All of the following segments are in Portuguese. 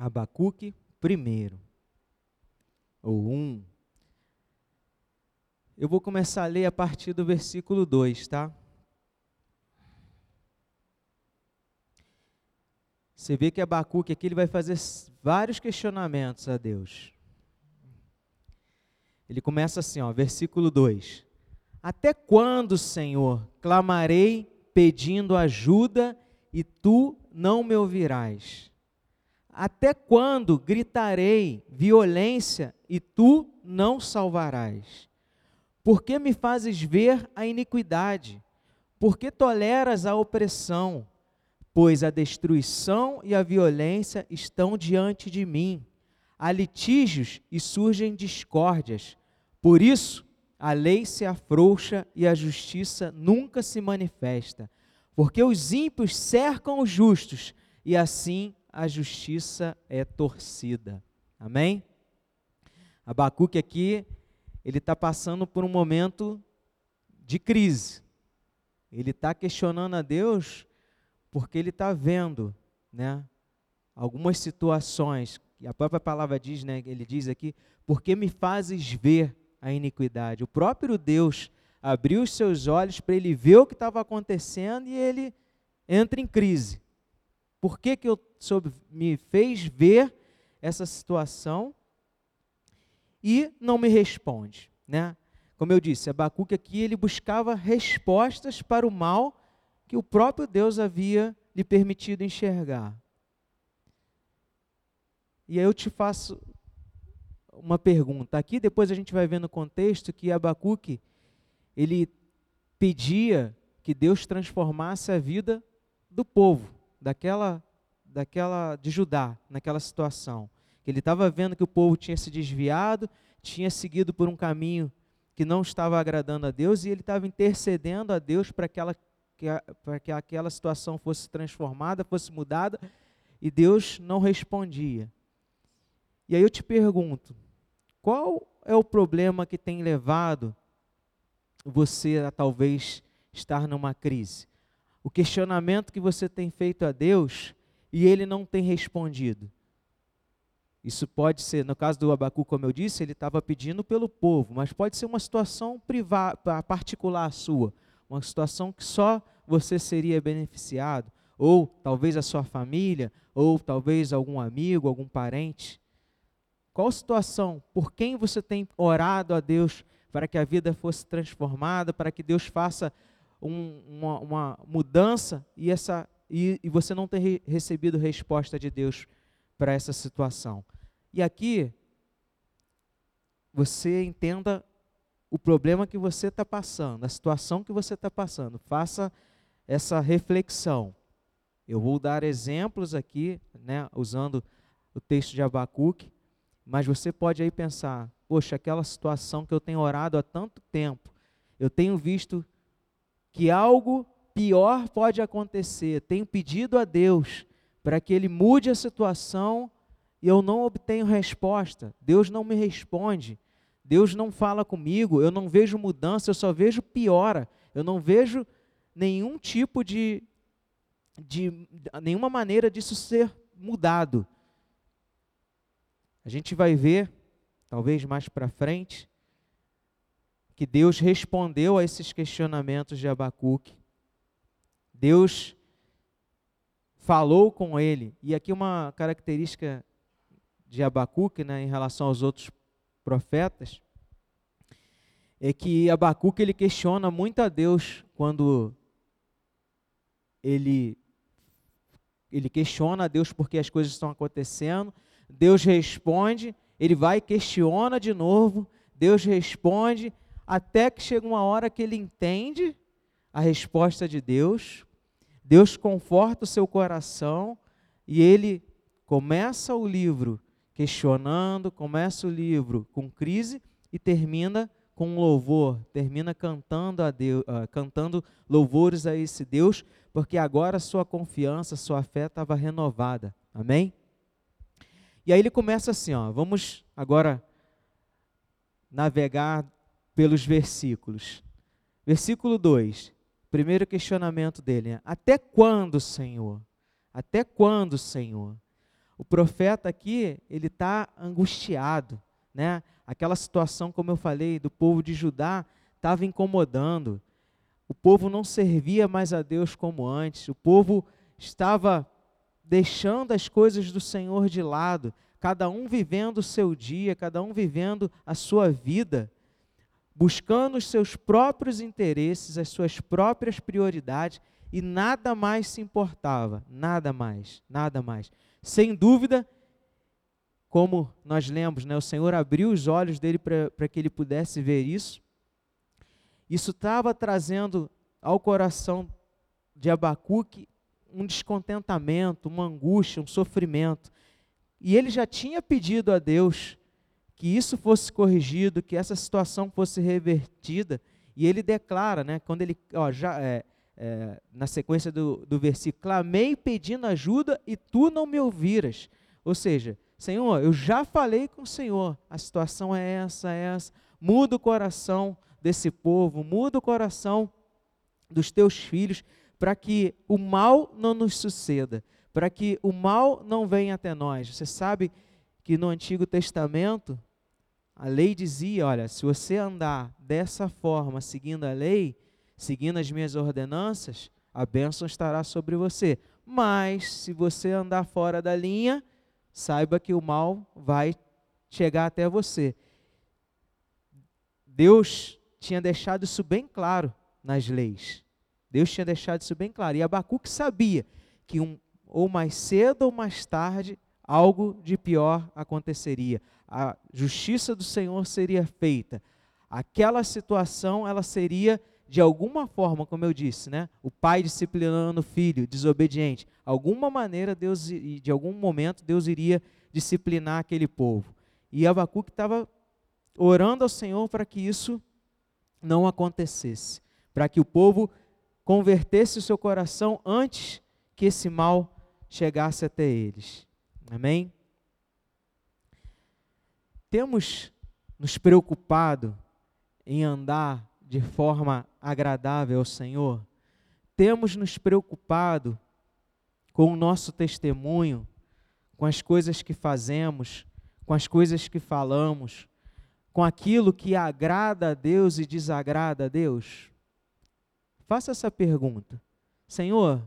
Abacuque primeiro, ou um. Eu vou começar a ler a partir do versículo 2, tá? Você vê que Abacuque aqui ele vai fazer vários questionamentos a Deus. Ele começa assim, ó, versículo 2: Até quando, Senhor, clamarei pedindo ajuda e tu não me ouvirás? Até quando gritarei violência e tu não salvarás? Por que me fazes ver a iniquidade? Por que toleras a opressão? Pois a destruição e a violência estão diante de mim. Há litígios e surgem discórdias. Por isso, a lei se afrouxa e a justiça nunca se manifesta. Porque os ímpios cercam os justos e assim a justiça é torcida. Amém? Abacuque aqui, ele está passando por um momento de crise. Ele está questionando a Deus porque ele está vendo, né, algumas situações. E a própria palavra diz, né, ele diz aqui, porque me fazes ver a iniquidade. O próprio Deus abriu os seus olhos para ele ver o que estava acontecendo e ele entra em crise. Por que, que eu soube, me fez ver essa situação e não me responde? Né? Como eu disse, Abacuque aqui ele buscava respostas para o mal que o próprio Deus havia lhe permitido enxergar. E aí eu te faço uma pergunta. Aqui depois a gente vai ver no contexto que Abacuque ele pedia que Deus transformasse a vida do povo daquela, daquela de Judá, naquela situação. Ele estava vendo que o povo tinha se desviado, tinha seguido por um caminho que não estava agradando a Deus e ele estava intercedendo a Deus para que, ela, que, para que aquela situação fosse transformada, fosse mudada, e Deus não respondia. E aí eu te pergunto, qual é o problema que tem levado você a talvez estar numa crise? O questionamento que você tem feito a Deus e ele não tem respondido. Isso pode ser, no caso do Abacu, como eu disse, ele estava pedindo pelo povo, mas pode ser uma situação privada, particular sua, uma situação que só você seria beneficiado, ou talvez a sua família, ou talvez algum amigo, algum parente. Qual situação? Por quem você tem orado a Deus para que a vida fosse transformada, para que Deus faça um, uma, uma, mudança e, essa, e, e você não ter recebido resposta de Deus para essa situação. E aqui, você entenda o problema que você está passando, a situação que você está passando. Faça essa reflexão. Eu vou dar exemplos aqui, né, usando o texto de Abacuque, mas você pode aí pensar: poxa, aquela situação que eu tenho orado há tanto tempo, eu tenho visto que algo pior pode acontecer. Tenho pedido a Deus para que Ele mude a situação e eu não obtenho resposta. Deus não me responde. Deus não fala comigo. Eu não vejo mudança, eu só vejo piora. Eu não vejo nenhum tipo de, de nenhuma maneira disso ser mudado. A gente vai ver, talvez mais para frente, que Deus respondeu a esses questionamentos de Abacuque. Deus falou com ele. E aqui uma característica de Abacuque, né, em relação aos outros profetas, é que Abacuque ele questiona muito a Deus quando ele ele questiona a Deus porque as coisas estão acontecendo. Deus responde, ele vai e questiona de novo. Deus responde, até que chega uma hora que ele entende a resposta de Deus, Deus conforta o seu coração e ele começa o livro questionando, começa o livro com crise e termina com louvor, termina cantando a Deus, uh, cantando louvores a esse Deus, porque agora sua confiança, sua fé estava renovada. Amém? E aí ele começa assim, ó, vamos agora navegar pelos versículos. Versículo 2, primeiro questionamento dele é: Até quando, Senhor? Até quando, Senhor? O profeta aqui, ele está angustiado, né? Aquela situação, como eu falei, do povo de Judá estava incomodando. O povo não servia mais a Deus como antes. O povo estava deixando as coisas do Senhor de lado, cada um vivendo o seu dia, cada um vivendo a sua vida, buscando os seus próprios interesses, as suas próprias prioridades e nada mais se importava, nada mais, nada mais. Sem dúvida, como nós lemos, né, o Senhor abriu os olhos dele para que ele pudesse ver isso. Isso estava trazendo ao coração de Abacuque um descontentamento, uma angústia, um sofrimento. E ele já tinha pedido a Deus que isso fosse corrigido, que essa situação fosse revertida. E ele declara, né, quando ele, ó, já, é, é, na sequência do, do versículo, clamei pedindo ajuda e tu não me ouviras. Ou seja, Senhor, eu já falei com o Senhor, a situação é essa, é essa. Muda o coração desse povo, muda o coração dos teus filhos, para que o mal não nos suceda, para que o mal não venha até nós. Você sabe que no Antigo Testamento, a lei dizia: olha, se você andar dessa forma, seguindo a lei, seguindo as minhas ordenanças, a bênção estará sobre você. Mas, se você andar fora da linha, saiba que o mal vai chegar até você. Deus tinha deixado isso bem claro nas leis. Deus tinha deixado isso bem claro. E Abacuque sabia que um, ou mais cedo ou mais tarde algo de pior aconteceria. A justiça do Senhor seria feita. Aquela situação ela seria de alguma forma, como eu disse, né? O pai disciplinando o filho desobediente. Alguma maneira Deus de algum momento Deus iria disciplinar aquele povo. E Abacuque estava orando ao Senhor para que isso não acontecesse, para que o povo convertesse o seu coração antes que esse mal chegasse até eles. Amém? Temos nos preocupado em andar de forma agradável ao Senhor? Temos nos preocupado com o nosso testemunho, com as coisas que fazemos, com as coisas que falamos, com aquilo que agrada a Deus e desagrada a Deus? Faça essa pergunta. Senhor,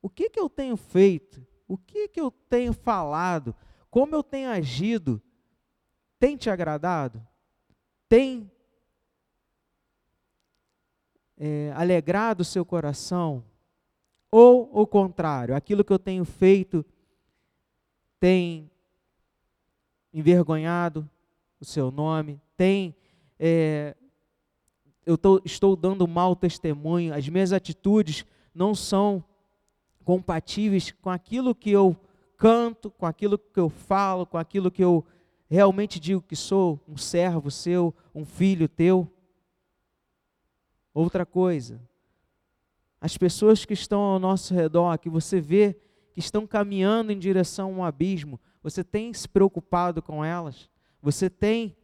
o que, que eu tenho feito? O que, que eu tenho falado? Como eu tenho agido? Tem te agradado? Tem é, alegrado o seu coração? Ou o contrário, aquilo que eu tenho feito tem envergonhado o seu nome, tem é, eu tô, estou dando mau testemunho, as minhas atitudes não são compatíveis com aquilo que eu canto, com aquilo que eu falo, com aquilo que eu realmente digo que sou um servo seu, um filho teu. Outra coisa, as pessoas que estão ao nosso redor, que você vê que estão caminhando em direção a um abismo, você tem se preocupado com elas? Você tem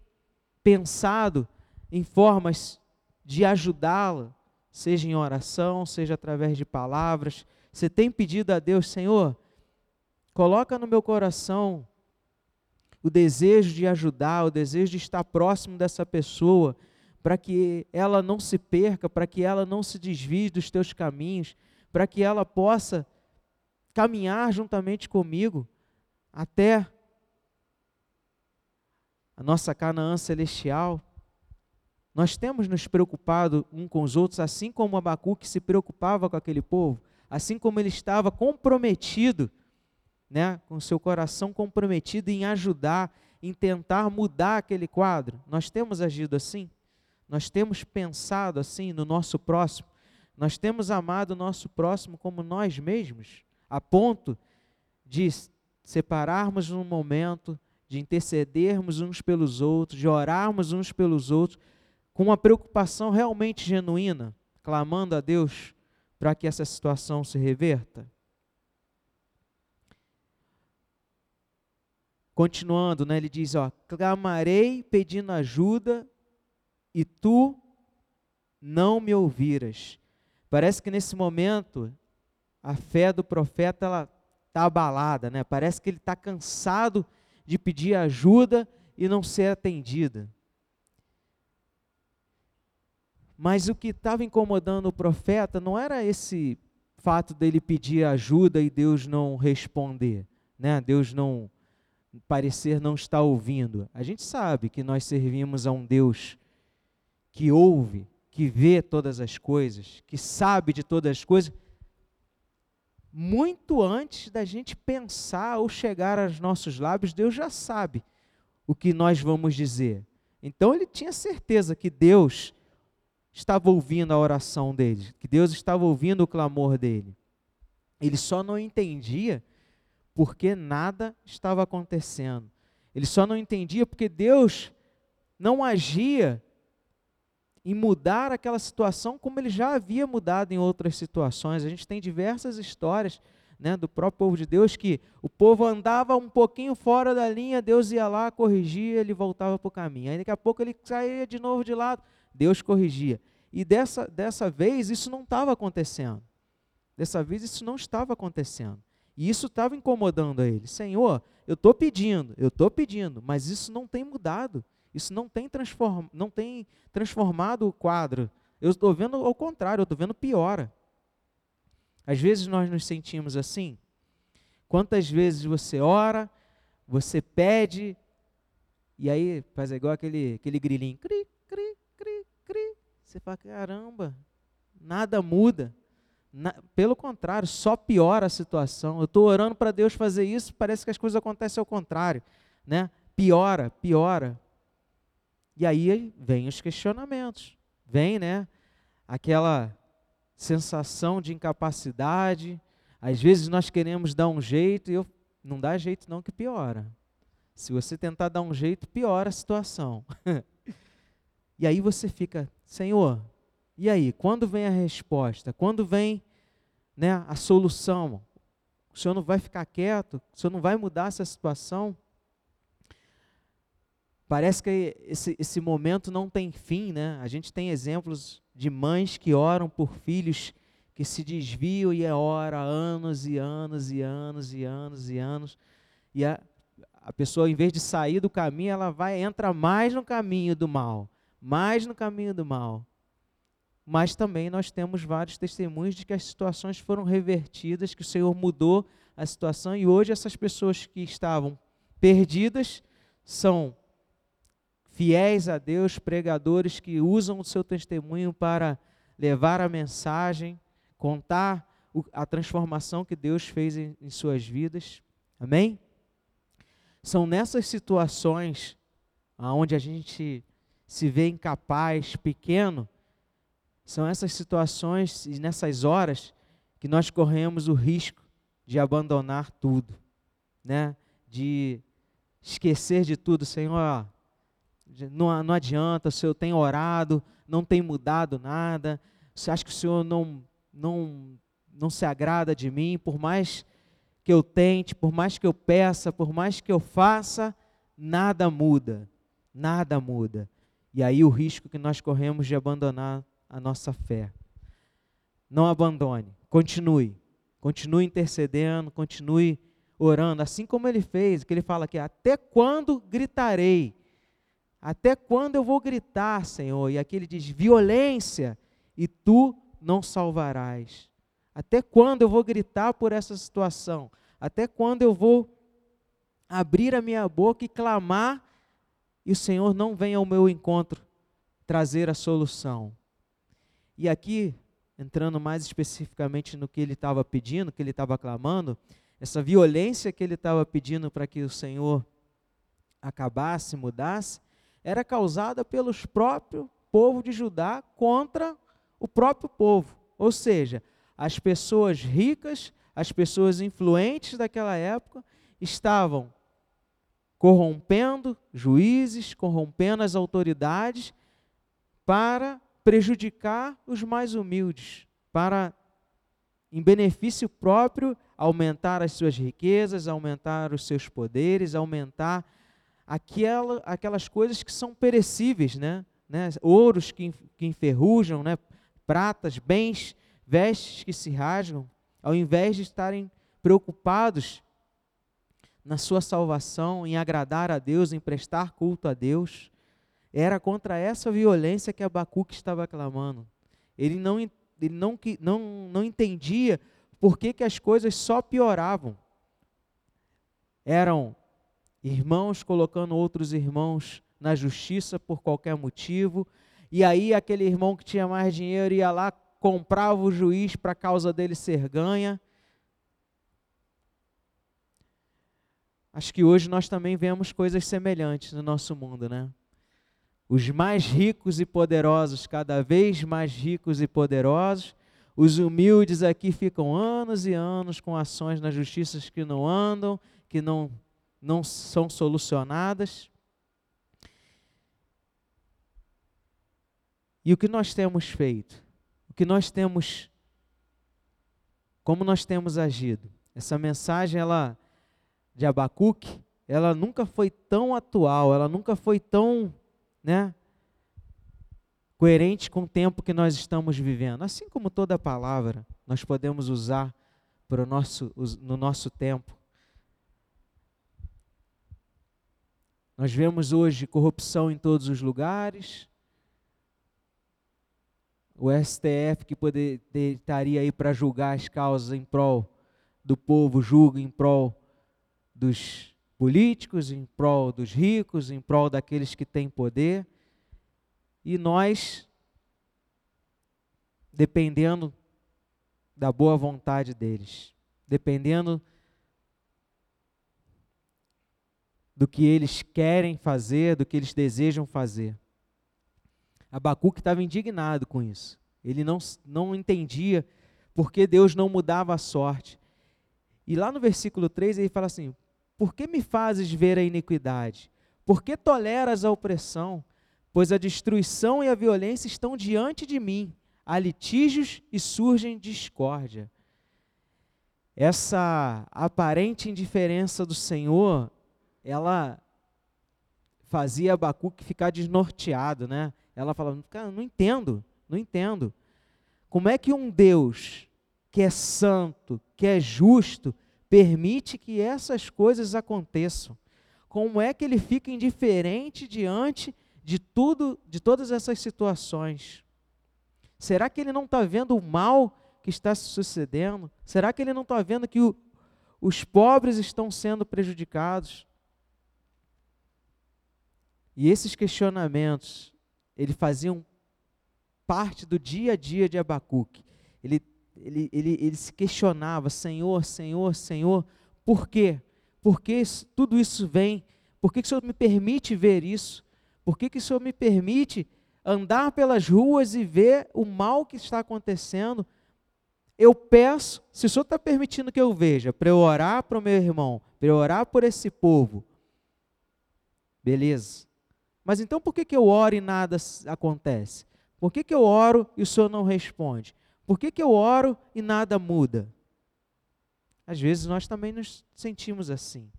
pensado em formas de ajudá-la, seja em oração, seja através de palavras. Você tem pedido a Deus, Senhor, coloca no meu coração o desejo de ajudar, o desejo de estar próximo dessa pessoa, para que ela não se perca, para que ela não se desvie dos teus caminhos, para que ela possa caminhar juntamente comigo até a nossa Canaã celestial. Nós temos nos preocupado um com os outros, assim como Abacuque se preocupava com aquele povo, assim como ele estava comprometido, né, com seu coração comprometido em ajudar, em tentar mudar aquele quadro. Nós temos agido assim? Nós temos pensado assim no nosso próximo? Nós temos amado o nosso próximo como nós mesmos, a ponto de separarmos um momento, de intercedermos uns pelos outros, de orarmos uns pelos outros, com uma preocupação realmente genuína, clamando a Deus para que essa situação se reverta? Continuando, né, ele diz: ó, clamarei pedindo ajuda e tu não me ouviras. Parece que nesse momento a fé do profeta ela está abalada, né? Parece que ele está cansado de pedir ajuda e não ser atendida. Mas o que estava incomodando o profeta não era esse fato dele pedir ajuda e Deus não responder, né? Deus não parecer não estar ouvindo. A gente sabe que nós servimos a um Deus que ouve, que vê todas as coisas, que sabe de todas as coisas, muito antes da gente pensar ou chegar aos nossos lábios, Deus já sabe o que nós vamos dizer. Então ele tinha certeza que Deus estava ouvindo a oração dele, que Deus estava ouvindo o clamor dele. Ele só não entendia porque nada estava acontecendo. Ele só não entendia porque Deus não agia em mudar aquela situação como ele já havia mudado em outras situações. A gente tem diversas histórias né, do próprio povo de Deus que o povo andava um pouquinho fora da linha, Deus ia lá, corrigia, ele voltava para o caminho. Aí daqui a pouco ele saía de novo de lado, Deus corrigia. E dessa, dessa vez isso não estava acontecendo. Dessa vez isso não estava acontecendo. E isso estava incomodando a ele. Senhor, eu estou pedindo, eu estou pedindo, mas isso não tem mudado. Isso não tem, transform, não tem transformado o quadro. Eu estou vendo ao contrário, eu estou vendo piora. Às vezes nós nos sentimos assim. Quantas vezes você ora, você pede, e aí faz igual aquele, aquele grilinho, cri. Você fala, caramba, nada muda. Na, pelo contrário, só piora a situação. Eu estou orando para Deus fazer isso, parece que as coisas acontecem ao contrário. Né? Piora, piora. E aí vem os questionamentos. Vem né, aquela sensação de incapacidade. Às vezes nós queremos dar um jeito e eu, não dá jeito não que piora. Se você tentar dar um jeito, piora a situação. e aí você fica, Senhor, e aí, quando vem a resposta? Quando vem né, a solução? O senhor não vai ficar quieto? O senhor não vai mudar essa situação? Parece que esse, esse momento não tem fim, né? A gente tem exemplos de mães que oram por filhos que se desviam e é ora anos e anos e anos e anos e anos. E a, a pessoa, em vez de sair do caminho, ela vai, entra mais no caminho do mal, mais no caminho do mal mas também nós temos vários testemunhos de que as situações foram revertidas, que o Senhor mudou a situação e hoje essas pessoas que estavam perdidas são fiéis a Deus, pregadores que usam o seu testemunho para levar a mensagem, contar a transformação que Deus fez em, em suas vidas. Amém? São nessas situações onde a gente se vê incapaz, pequeno, são essas situações e nessas horas que nós corremos o risco de abandonar tudo, né? De esquecer de tudo, Senhor. Não, não adianta, o Senhor tem orado, não tem mudado nada. Você acha que o Senhor não, não, não se agrada de mim, por mais que eu tente, por mais que eu peça, por mais que eu faça, nada muda, nada muda. E aí o risco que nós corremos de abandonar a nossa fé. Não abandone, continue. Continue intercedendo, continue orando, assim como ele fez, que ele fala aqui, até quando gritarei? Até quando eu vou gritar, Senhor? E aqui ele diz, violência, e tu não salvarás. Até quando eu vou gritar por essa situação? Até quando eu vou abrir a minha boca e clamar e o Senhor não vem ao meu encontro trazer a solução? E aqui, entrando mais especificamente no que ele estava pedindo, que ele estava clamando, essa violência que ele estava pedindo para que o Senhor acabasse, mudasse, era causada pelos próprios povo de Judá contra o próprio povo. Ou seja, as pessoas ricas, as pessoas influentes daquela época estavam corrompendo juízes, corrompendo as autoridades para prejudicar os mais humildes, para, em benefício próprio, aumentar as suas riquezas, aumentar os seus poderes, aumentar aquela, aquelas coisas que são perecíveis, né? né? Ouros que, que enferrujam, né? pratas, bens, vestes que se rasgam, ao invés de estarem preocupados na sua salvação, em agradar a Deus, em prestar culto a Deus. Era contra essa violência que Abacuque estava clamando. Ele não, ele não, não, não entendia por que, que as coisas só pioravam. Eram irmãos colocando outros irmãos na justiça por qualquer motivo, e aí aquele irmão que tinha mais dinheiro ia lá, comprava o juiz para a causa dele ser ganha. Acho que hoje nós também vemos coisas semelhantes no nosso mundo, né? Os mais ricos e poderosos, cada vez mais ricos e poderosos, os humildes aqui ficam anos e anos com ações na justiça que não andam, que não, não são solucionadas. E o que nós temos feito? O que nós temos como nós temos agido? Essa mensagem ela de Abacuque, ela nunca foi tão atual, ela nunca foi tão, né, coerente com o tempo que nós estamos vivendo. Assim como toda palavra nós podemos usar para o nosso, no nosso tempo. Nós vemos hoje corrupção em todos os lugares. O STF que poder, estaria aí para julgar as causas em prol do povo, julga em prol dos políticos, em prol dos ricos, em prol daqueles que têm poder. E nós, dependendo da boa vontade deles, dependendo do que eles querem fazer, do que eles desejam fazer. Abacuque estava indignado com isso. Ele não, não entendia por que Deus não mudava a sorte. E lá no versículo 3 ele fala assim: Por que me fazes ver a iniquidade? Por que toleras a opressão? Pois a destruição e a violência estão diante de mim, há litígios e surgem discórdia. Essa aparente indiferença do Senhor ela fazia Abacuque ficar desnorteado, né? Ela falava, cara, não entendo, não entendo. Como é que um Deus que é santo, que é justo, permite que essas coisas aconteçam? Como é que ele fica indiferente diante de tudo, de todas essas situações? Será que ele não está vendo o mal que está sucedendo? Será que ele não está vendo que o, os pobres estão sendo prejudicados? E esses questionamentos, eles faziam parte do dia a dia de Abacuque. Ele, ele, ele, ele se questionava, Senhor, Senhor, Senhor, por quê? Por que tudo isso vem? Por que, que o Senhor me permite ver isso? Por que, que o Senhor me permite andar pelas ruas e ver o mal que está acontecendo? Eu peço, se o Senhor está permitindo que eu veja, para eu orar para o meu irmão, para eu orar por esse povo, beleza. Mas então por que, que eu oro e nada acontece? Por que, que eu oro e o Senhor não responde? Por que, que eu oro e nada muda? Às vezes nós também nos sentimos assim.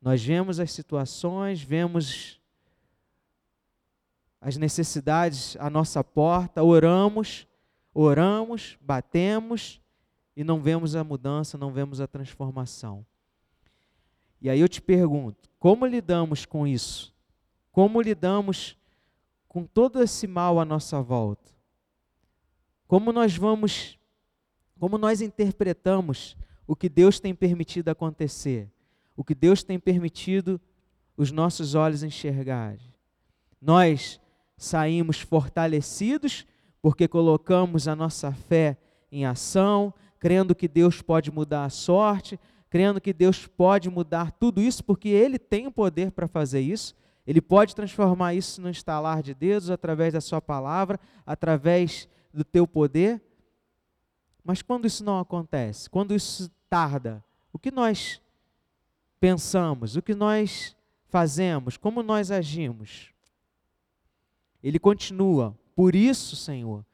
Nós vemos as situações, vemos as necessidades à nossa porta, oramos, oramos, batemos e não vemos a mudança, não vemos a transformação. E aí eu te pergunto, como lidamos com isso? Como lidamos com todo esse mal à nossa volta? Como nós vamos, como nós interpretamos o que Deus tem permitido acontecer? O que Deus tem permitido os nossos olhos enxergar? Nós saímos fortalecidos porque colocamos a nossa fé em ação, crendo que Deus pode mudar a sorte, crendo que Deus pode mudar tudo isso, porque Ele tem o poder para fazer isso, ele pode transformar isso no instalar de dedos através da sua palavra, através do teu poder. Mas quando isso não acontece, quando isso tarda, o que nós pensamos, o que nós fazemos, como nós agimos? Ele continua, por isso, Senhor,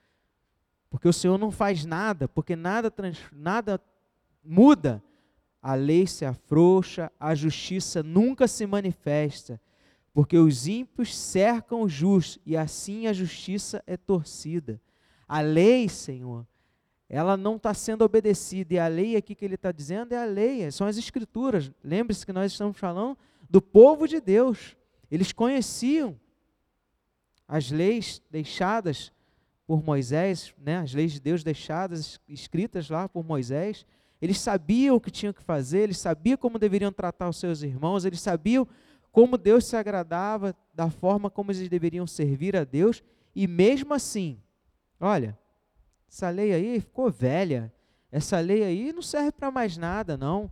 porque o Senhor não faz nada, porque nada, nada muda, a lei se afrouxa, a justiça nunca se manifesta porque os ímpios cercam os justos e assim a justiça é torcida. A lei, Senhor, ela não está sendo obedecida. E a lei aqui que ele está dizendo é a lei, são as escrituras. Lembre-se que nós estamos falando do povo de Deus. Eles conheciam as leis deixadas por Moisés, né, as leis de Deus deixadas, escritas lá por Moisés. Eles sabiam o que tinham que fazer, eles sabiam como deveriam tratar os seus irmãos, eles sabiam como Deus se agradava, da forma como eles deveriam servir a Deus, e mesmo assim, olha, essa lei aí ficou velha, essa lei aí não serve para mais nada, não.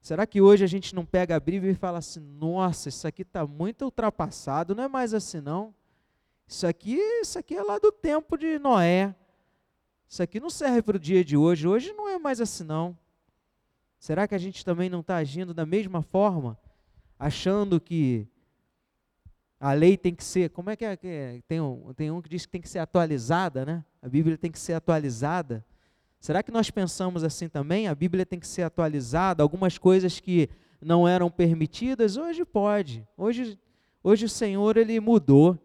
Será que hoje a gente não pega a Bíblia e fala assim, nossa, isso aqui está muito ultrapassado, não é mais assim não? Isso aqui, isso aqui é lá do tempo de Noé. Isso aqui não serve para o dia de hoje. Hoje não é mais assim não. Será que a gente também não está agindo da mesma forma, achando que a lei tem que ser, como é que é? é? Tem um, tem um que diz que tem que ser atualizada, né? A Bíblia tem que ser atualizada. Será que nós pensamos assim também? A Bíblia tem que ser atualizada. Algumas coisas que não eram permitidas, hoje pode. Hoje, hoje o Senhor ele mudou.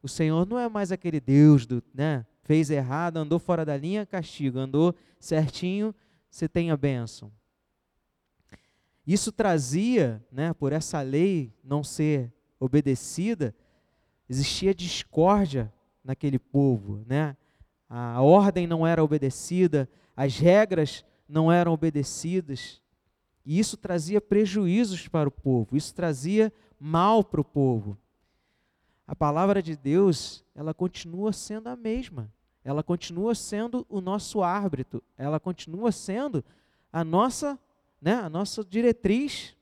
O Senhor não é mais aquele Deus do, né? Fez errado, andou fora da linha, castigo. Andou certinho, você tem a bênção. Isso trazia, né, por essa lei não ser obedecida, existia discórdia naquele povo, né? A ordem não era obedecida, as regras não eram obedecidas. E isso trazia prejuízos para o povo, isso trazia mal para o povo a palavra de Deus, ela continua sendo a mesma. Ela continua sendo o nosso árbitro, ela continua sendo a nossa, né, a nossa diretriz.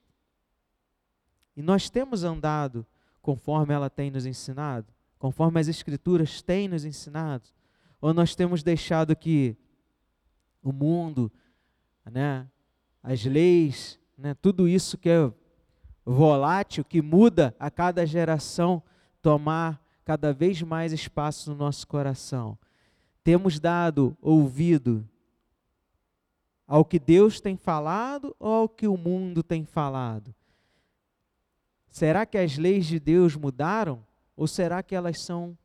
E nós temos andado conforme ela tem nos ensinado, conforme as escrituras têm nos ensinado, ou nós temos deixado que o mundo, né, as leis, né, tudo isso que é volátil, que muda a cada geração, tomar cada vez mais espaço no nosso coração. Temos dado ouvido ao que Deus tem falado ou ao que o mundo tem falado? Será que as leis de Deus mudaram ou será que elas são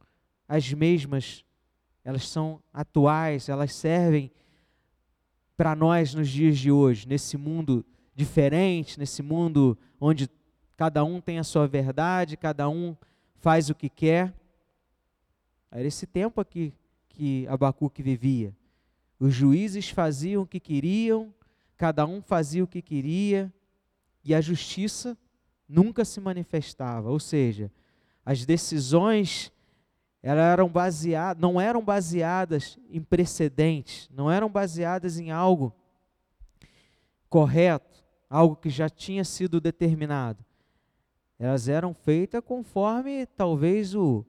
as mesmas? Elas são atuais, elas servem para nós nos dias de hoje, nesse mundo diferente, nesse mundo onde cada um tem a sua verdade, cada um faz o que quer. Era esse tempo aqui que Abacuque vivia. Os juízes faziam o que queriam, cada um fazia o que queria, e a justiça nunca se manifestava. Ou seja, as decisões eram baseadas, não eram baseadas em precedentes, não eram baseadas em algo correto, algo que já tinha sido determinado, elas eram feitas conforme talvez o,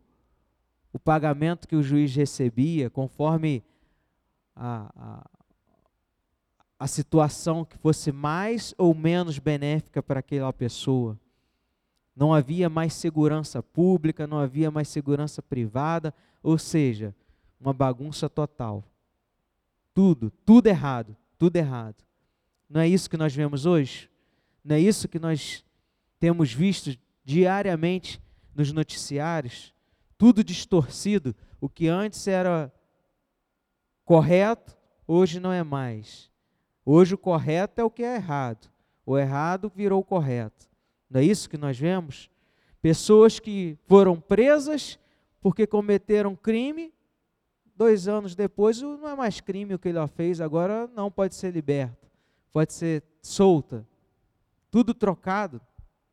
o pagamento que o juiz recebia, conforme a, a, a situação que fosse mais ou menos benéfica para aquela pessoa. Não havia mais segurança pública, não havia mais segurança privada, ou seja, uma bagunça total. Tudo, tudo errado, tudo errado. Não é isso que nós vemos hoje? Não é isso que nós temos visto diariamente nos noticiários, tudo distorcido. O que antes era correto, hoje não é mais. Hoje o correto é o que é errado. O errado virou o correto. Não é isso que nós vemos? Pessoas que foram presas porque cometeram crime, dois anos depois não é mais crime o que ele fez, agora não pode ser liberta, pode ser solta. Tudo trocado.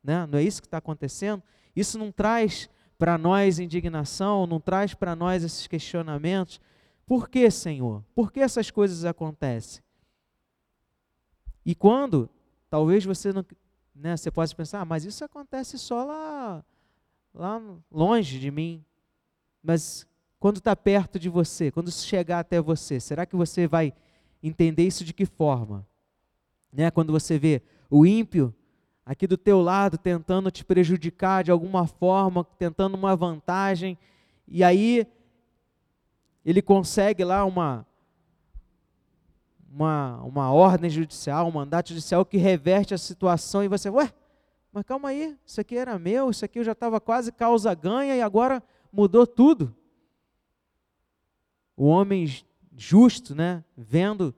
Né? Não é isso que está acontecendo? Isso não traz para nós indignação, não traz para nós esses questionamentos. Por que, Senhor? Por que essas coisas acontecem? E quando, talvez você não, né, você possa pensar, ah, mas isso acontece só lá, lá longe de mim. Mas quando está perto de você, quando chegar até você, será que você vai entender isso de que forma? Né, quando você vê o ímpio aqui do teu lado tentando te prejudicar de alguma forma, tentando uma vantagem, e aí ele consegue lá uma uma, uma ordem judicial, um mandato judicial que reverte a situação e você, ué, mas calma aí, isso aqui era meu, isso aqui eu já estava quase causa ganha e agora mudou tudo. O homem justo, né? Vendo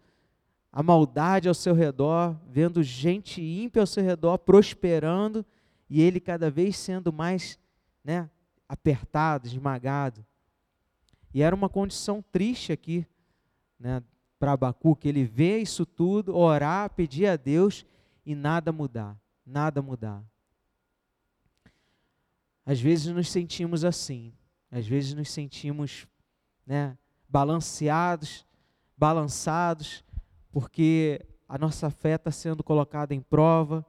a maldade ao seu redor, vendo gente ímpia ao seu redor prosperando e ele cada vez sendo mais, né, apertado, esmagado. E era uma condição triste aqui, né, para Abacuque, ele vê isso tudo, orar, pedir a Deus e nada mudar, nada mudar. Às vezes nos sentimos assim, às vezes nos sentimos né, balanceados, balançados, porque a nossa fé está sendo colocada em prova,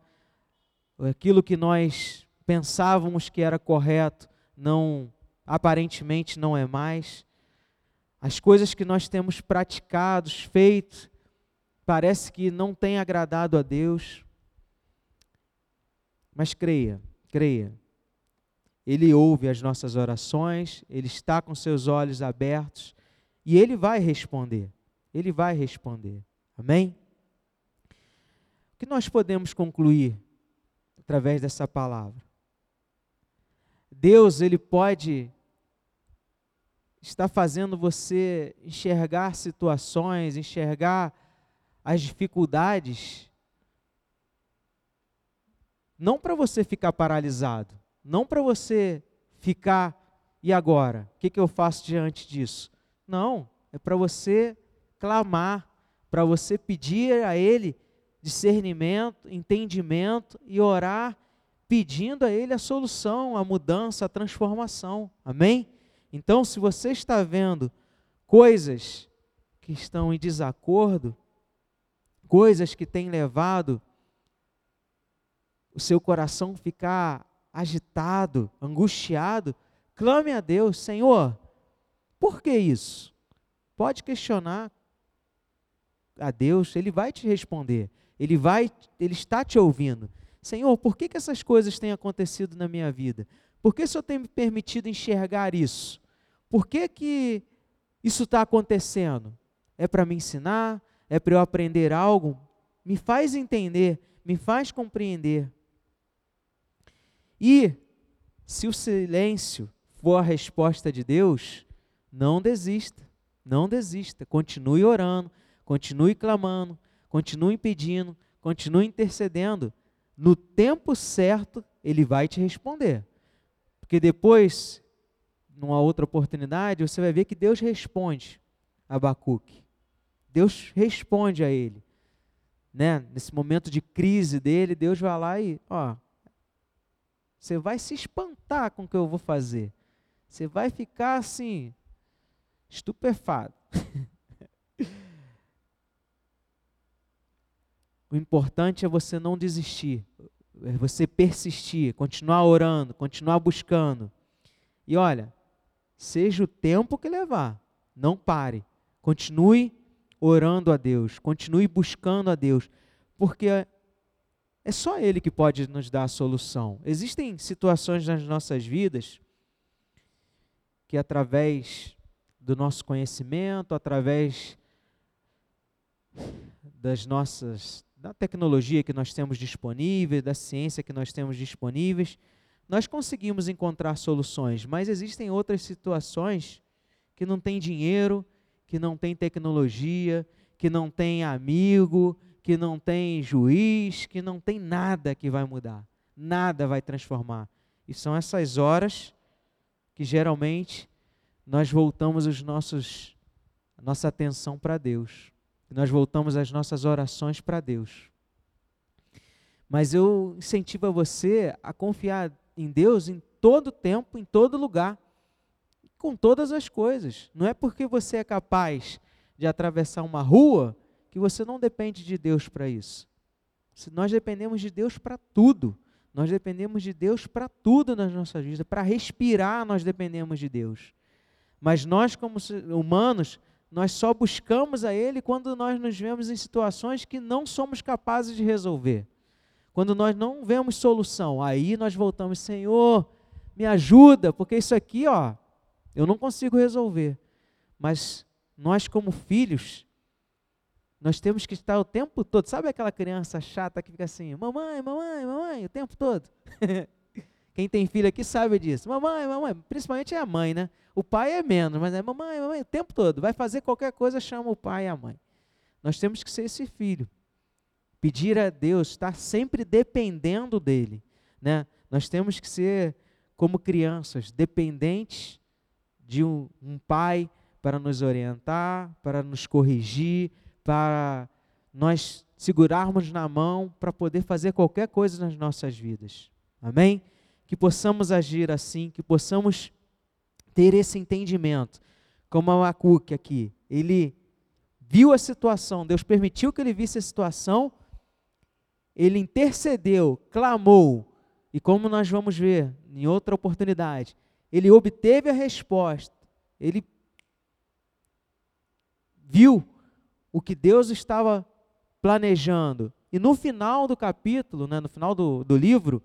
aquilo que nós pensávamos que era correto, não aparentemente não é mais. As coisas que nós temos praticado, feito, parece que não tem agradado a Deus. Mas creia, creia. Ele ouve as nossas orações, ele está com seus olhos abertos e ele vai responder. Ele vai responder. Amém? O que nós podemos concluir através dessa palavra? Deus, ele pode está fazendo você enxergar situações, enxergar as dificuldades, não para você ficar paralisado, não para você ficar, e agora? O que, que eu faço diante disso? Não, é para você clamar, para você pedir a Ele discernimento, entendimento e orar pedindo a Ele a solução, a mudança, a transformação. Amém? Então, se você está vendo coisas que estão em desacordo, coisas que têm levado o seu coração ficar agitado, angustiado, clame a Deus, Senhor, por que isso? Pode questionar a Deus, ele vai te responder. Ele vai, ele está te ouvindo. Senhor, por que, que essas coisas têm acontecido na minha vida? Por que o Senhor tem me permitido enxergar isso? Por que, que isso está acontecendo? É para me ensinar? É para eu aprender algo? Me faz entender, me faz compreender. E, se o silêncio for a resposta de Deus, não desista, não desista. Continue orando, continue clamando, continue pedindo, continue intercedendo. No tempo certo, Ele vai te responder. Porque depois numa outra oportunidade, você vai ver que Deus responde a Abacuque. Deus responde a ele. Né? Nesse momento de crise dele, Deus vai lá e, ó, você vai se espantar com o que eu vou fazer. Você vai ficar assim, estupefado. o importante é você não desistir, é você persistir, continuar orando, continuar buscando. E olha, seja o tempo que levar, não pare. Continue orando a Deus, continue buscando a Deus, porque é só Ele que pode nos dar a solução. Existem situações nas nossas vidas que, através do nosso conhecimento, através das nossas da tecnologia que nós temos disponível, da ciência que nós temos disponíveis, nós conseguimos encontrar soluções, mas existem outras situações que não tem dinheiro, que não tem tecnologia, que não tem amigo, que não tem juiz, que não tem nada que vai mudar, nada vai transformar. E são essas horas que geralmente nós voltamos os nossos nossa atenção para Deus. Nós voltamos as nossas orações para Deus. Mas eu incentivo a você a confiar em Deus em todo tempo, em todo lugar, com todas as coisas. Não é porque você é capaz de atravessar uma rua que você não depende de Deus para isso. Nós dependemos de Deus para tudo. Nós dependemos de Deus para tudo nas nossas vidas. Para respirar, nós dependemos de Deus. Mas nós, como humanos, nós só buscamos a Ele quando nós nos vemos em situações que não somos capazes de resolver. Quando nós não vemos solução, aí nós voltamos, Senhor, me ajuda, porque isso aqui, ó, eu não consigo resolver. Mas nós como filhos, nós temos que estar o tempo todo. Sabe aquela criança chata que fica assim, mamãe, mamãe, mamãe, o tempo todo? Quem tem filho aqui sabe disso. Mamãe, mamãe, principalmente é a mãe, né? O pai é menos, mas é mamãe, mamãe, o tempo todo. Vai fazer qualquer coisa, chama o pai e a mãe. Nós temos que ser esse filho. Pedir a Deus, estar sempre dependendo dele, né? Nós temos que ser como crianças, dependentes de um, um pai para nos orientar, para nos corrigir, para nós segurarmos na mão para poder fazer qualquer coisa nas nossas vidas. Amém? Que possamos agir assim, que possamos ter esse entendimento. Como a Abacuque aqui, ele viu a situação, Deus permitiu que ele visse a situação, ele intercedeu, clamou, e como nós vamos ver em outra oportunidade, ele obteve a resposta, ele viu o que Deus estava planejando. E no final do capítulo, né, no final do, do livro,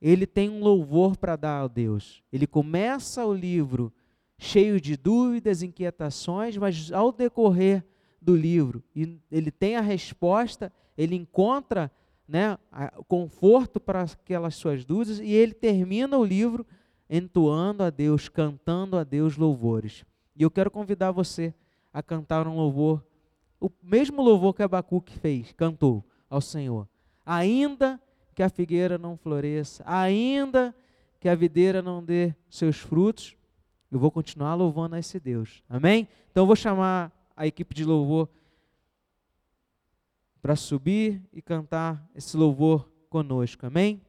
ele tem um louvor para dar a Deus. Ele começa o livro cheio de dúvidas, inquietações, mas ao decorrer do livro, ele tem a resposta, ele encontra né, conforto para aquelas suas dúvidas, e ele termina o livro entoando a Deus, cantando a Deus louvores. E eu quero convidar você a cantar um louvor, o mesmo louvor que Abacuque fez, cantou ao Senhor. Ainda que a figueira não floresça, ainda que a videira não dê seus frutos, eu vou continuar louvando a esse Deus. Amém? Então eu vou chamar a equipe de louvor para subir e cantar esse louvor conosco. Amém?